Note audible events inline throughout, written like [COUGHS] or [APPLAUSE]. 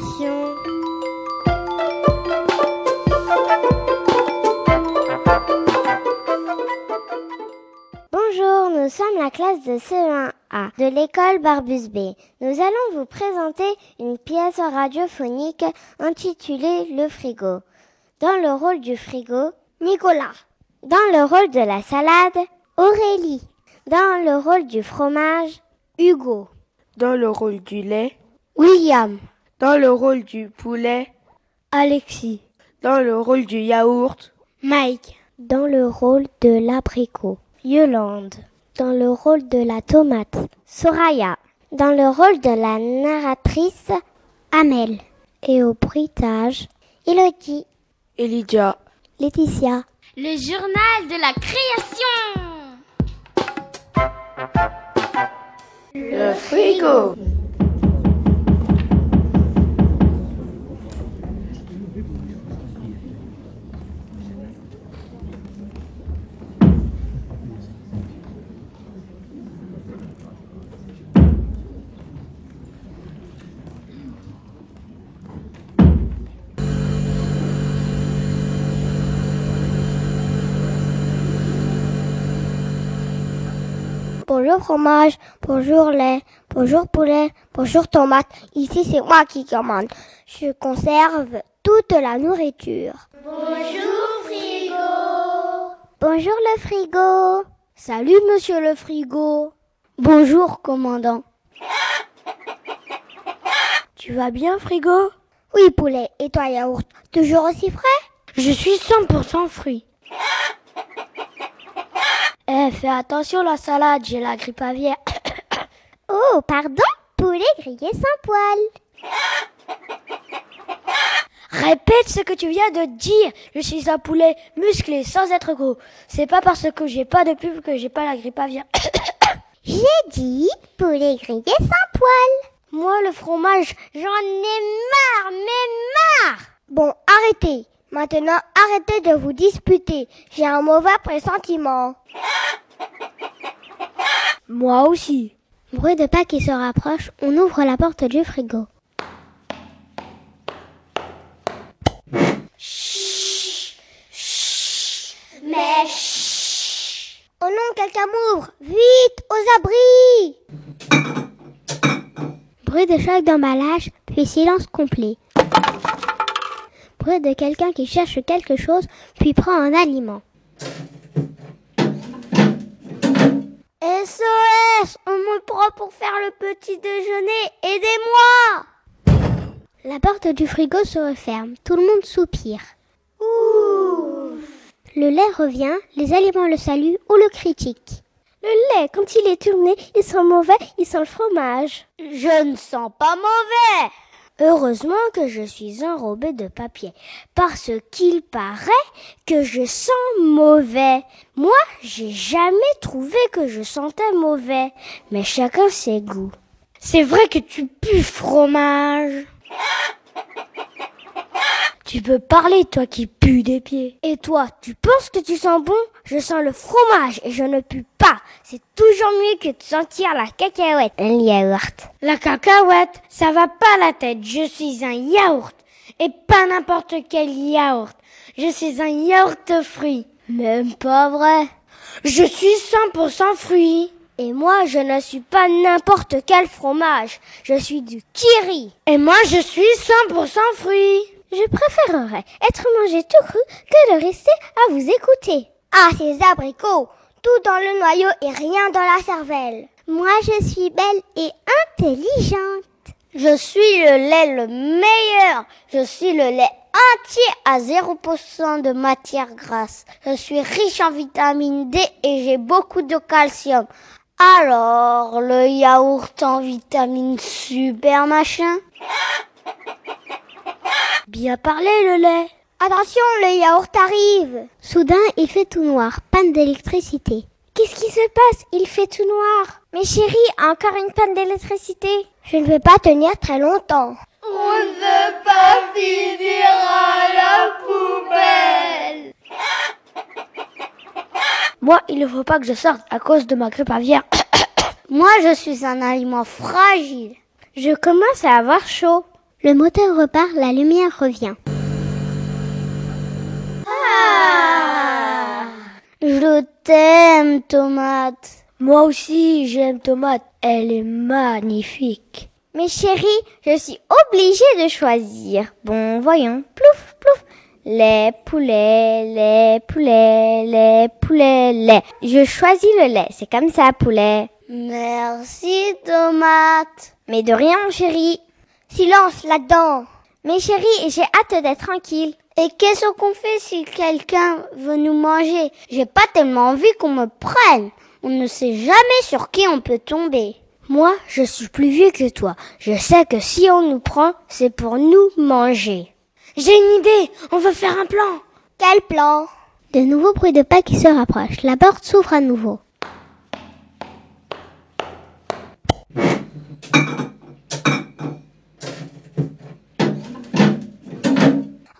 Bonjour, nous sommes la classe de CE1A de l'école Barbus B. Nous allons vous présenter une pièce radiophonique intitulée Le frigo. Dans le rôle du frigo, Nicolas. Dans le rôle de la salade, Aurélie. Dans le rôle du fromage, Hugo. Dans le rôle du lait, William. Dans le rôle du poulet, Alexis. dans le rôle du yaourt, Mike. Dans le rôle de l'abricot, Yolande. Dans le rôle de la tomate, Soraya. Dans le rôle de la narratrice, Amel. Et au bruitage, Elodie. Elijah, Laetitia. Le journal de la création. le frigo. Bonjour fromage, bonjour lait, bonjour poulet, bonjour tomate. Ici c'est moi qui commande. Je conserve toute la nourriture. Bonjour frigo. Bonjour le frigo. Salut monsieur le frigo. Bonjour commandant. [LAUGHS] Tu vas bien, frigo? Oui poulet, et toi yaourt, toujours aussi frais? Je suis 100% fruit. Eh, fais attention la salade, j'ai la grippe aviaire. [COUGHS] oh, pardon Poulet grillé sans poil. Répète ce que tu viens de dire. Je suis un poulet musclé sans être gros. C'est pas parce que j'ai pas de pub que j'ai pas la grippe aviaire. [COUGHS] J'ai dit poulet grillé sans poil. Moi, le fromage, J'en ai marre, mais marre Bon, arrêtez. Maintenant, arrêtez de vous disputer. J'ai un mauvais pressentiment. moi aussi. Bruit de pas qui se rapproche, on ouvre la porte du frigo. Mais chut Oh non, quelqu'un m'ouvre Vite, aux abris [COUGHS] Bruit de choc d'emballage, puis silence complet. De quelqu'un qui cherche quelque chose, puis prend un aliment. SOS On me prend pour faire le petit déjeuner Aidez-moi La porte du frigo se referme. Tout le monde soupire. Le lait revient, les aliments le saluent ou le critiquent. Le lait, quand il est tourné, il sent mauvais, il sent le fromage. Je ne sens pas mauvais Heureusement que je suis enrobée de papier, parce qu'il paraît que je sens mauvais. Moi, j'ai jamais trouvé que je sentais mauvais, mais chacun ses goûts. C'est vrai que tu pues fromage. Tu peux parler, toi qui pues des pieds. Et toi, tu penses que tu sens bon? Je sens le fromage et je ne pue pas. C'est toujours mieux que de sentir la cacahuète, un yaourt. La cacahuète, ça va pas la tête. Je suis un yaourt. Et pas n'importe quel yaourt. Je suis un yaourt fruit. Même pas vrai. Je suis 100% fruit. Et moi, je ne suis pas n'importe quel fromage. Je suis du kiri. Et moi, je suis 100% fruit. Je préférerais être mangé tout cru que de rester à vous écouter. Ah, ces abricots Tout dans le noyau et rien dans la cervelle. Moi, je suis belle et intelligente. Je suis le lait le meilleur. Je suis le lait entier à 0% de matière grasse. Je suis riche en vitamine D et j'ai beaucoup de calcium. Alors, le yaourt en vitamine super machin? Bien parlé le lait. Attention, le yaourt arrive. Soudain, il fait tout noir, panne d'électricité. Qu'est-ce qui se passe? Il fait tout noir. Mais chérie, encore une panne d'électricité. Je ne vais pas tenir très longtemps. On ne pas finir à la poubelle. Moi, il ne faut pas que je sorte à cause de ma grippe aviaire. [COUGHS] Moi, je suis un aliment fragile. Je commence à avoir chaud. Le moteur repart, la lumière revient. Ah Je t'aime, tomate. Moi aussi, j'aime tomate. Elle est magnifique. Mais chérie, je suis obligée de choisir. Bon, voyons. Plouf, plouf. Les poulets, les poulets, les poulets, lait. Je choisis le lait, c'est comme ça, poulet. Merci, tomate. Mais de rien, mon chéri. Silence là-dedans. Mais chérie, j'ai hâte d'être tranquille. Et qu'est-ce qu'on fait si quelqu'un veut nous manger? J'ai pas tellement envie qu'on me prenne. On ne sait jamais sur qui on peut tomber. Moi, je suis plus vieux que toi. Je sais que si on nous prend, c'est pour nous manger. J'ai une idée. On veut faire un plan. Quel plan? De nouveaux bruits de pas qui se rapprochent. La porte s'ouvre à nouveau.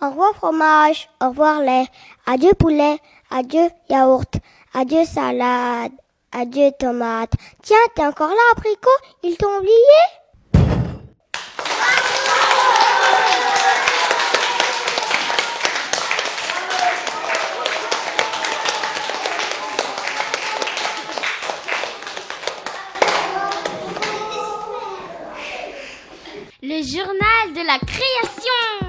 Au revoir fromage, au revoir lait, adieu poulet, adieu yaourt, adieu salade, adieu tomate. Tiens, t'es encore là, abricot Ils t'ont oublié? Le journal de la création.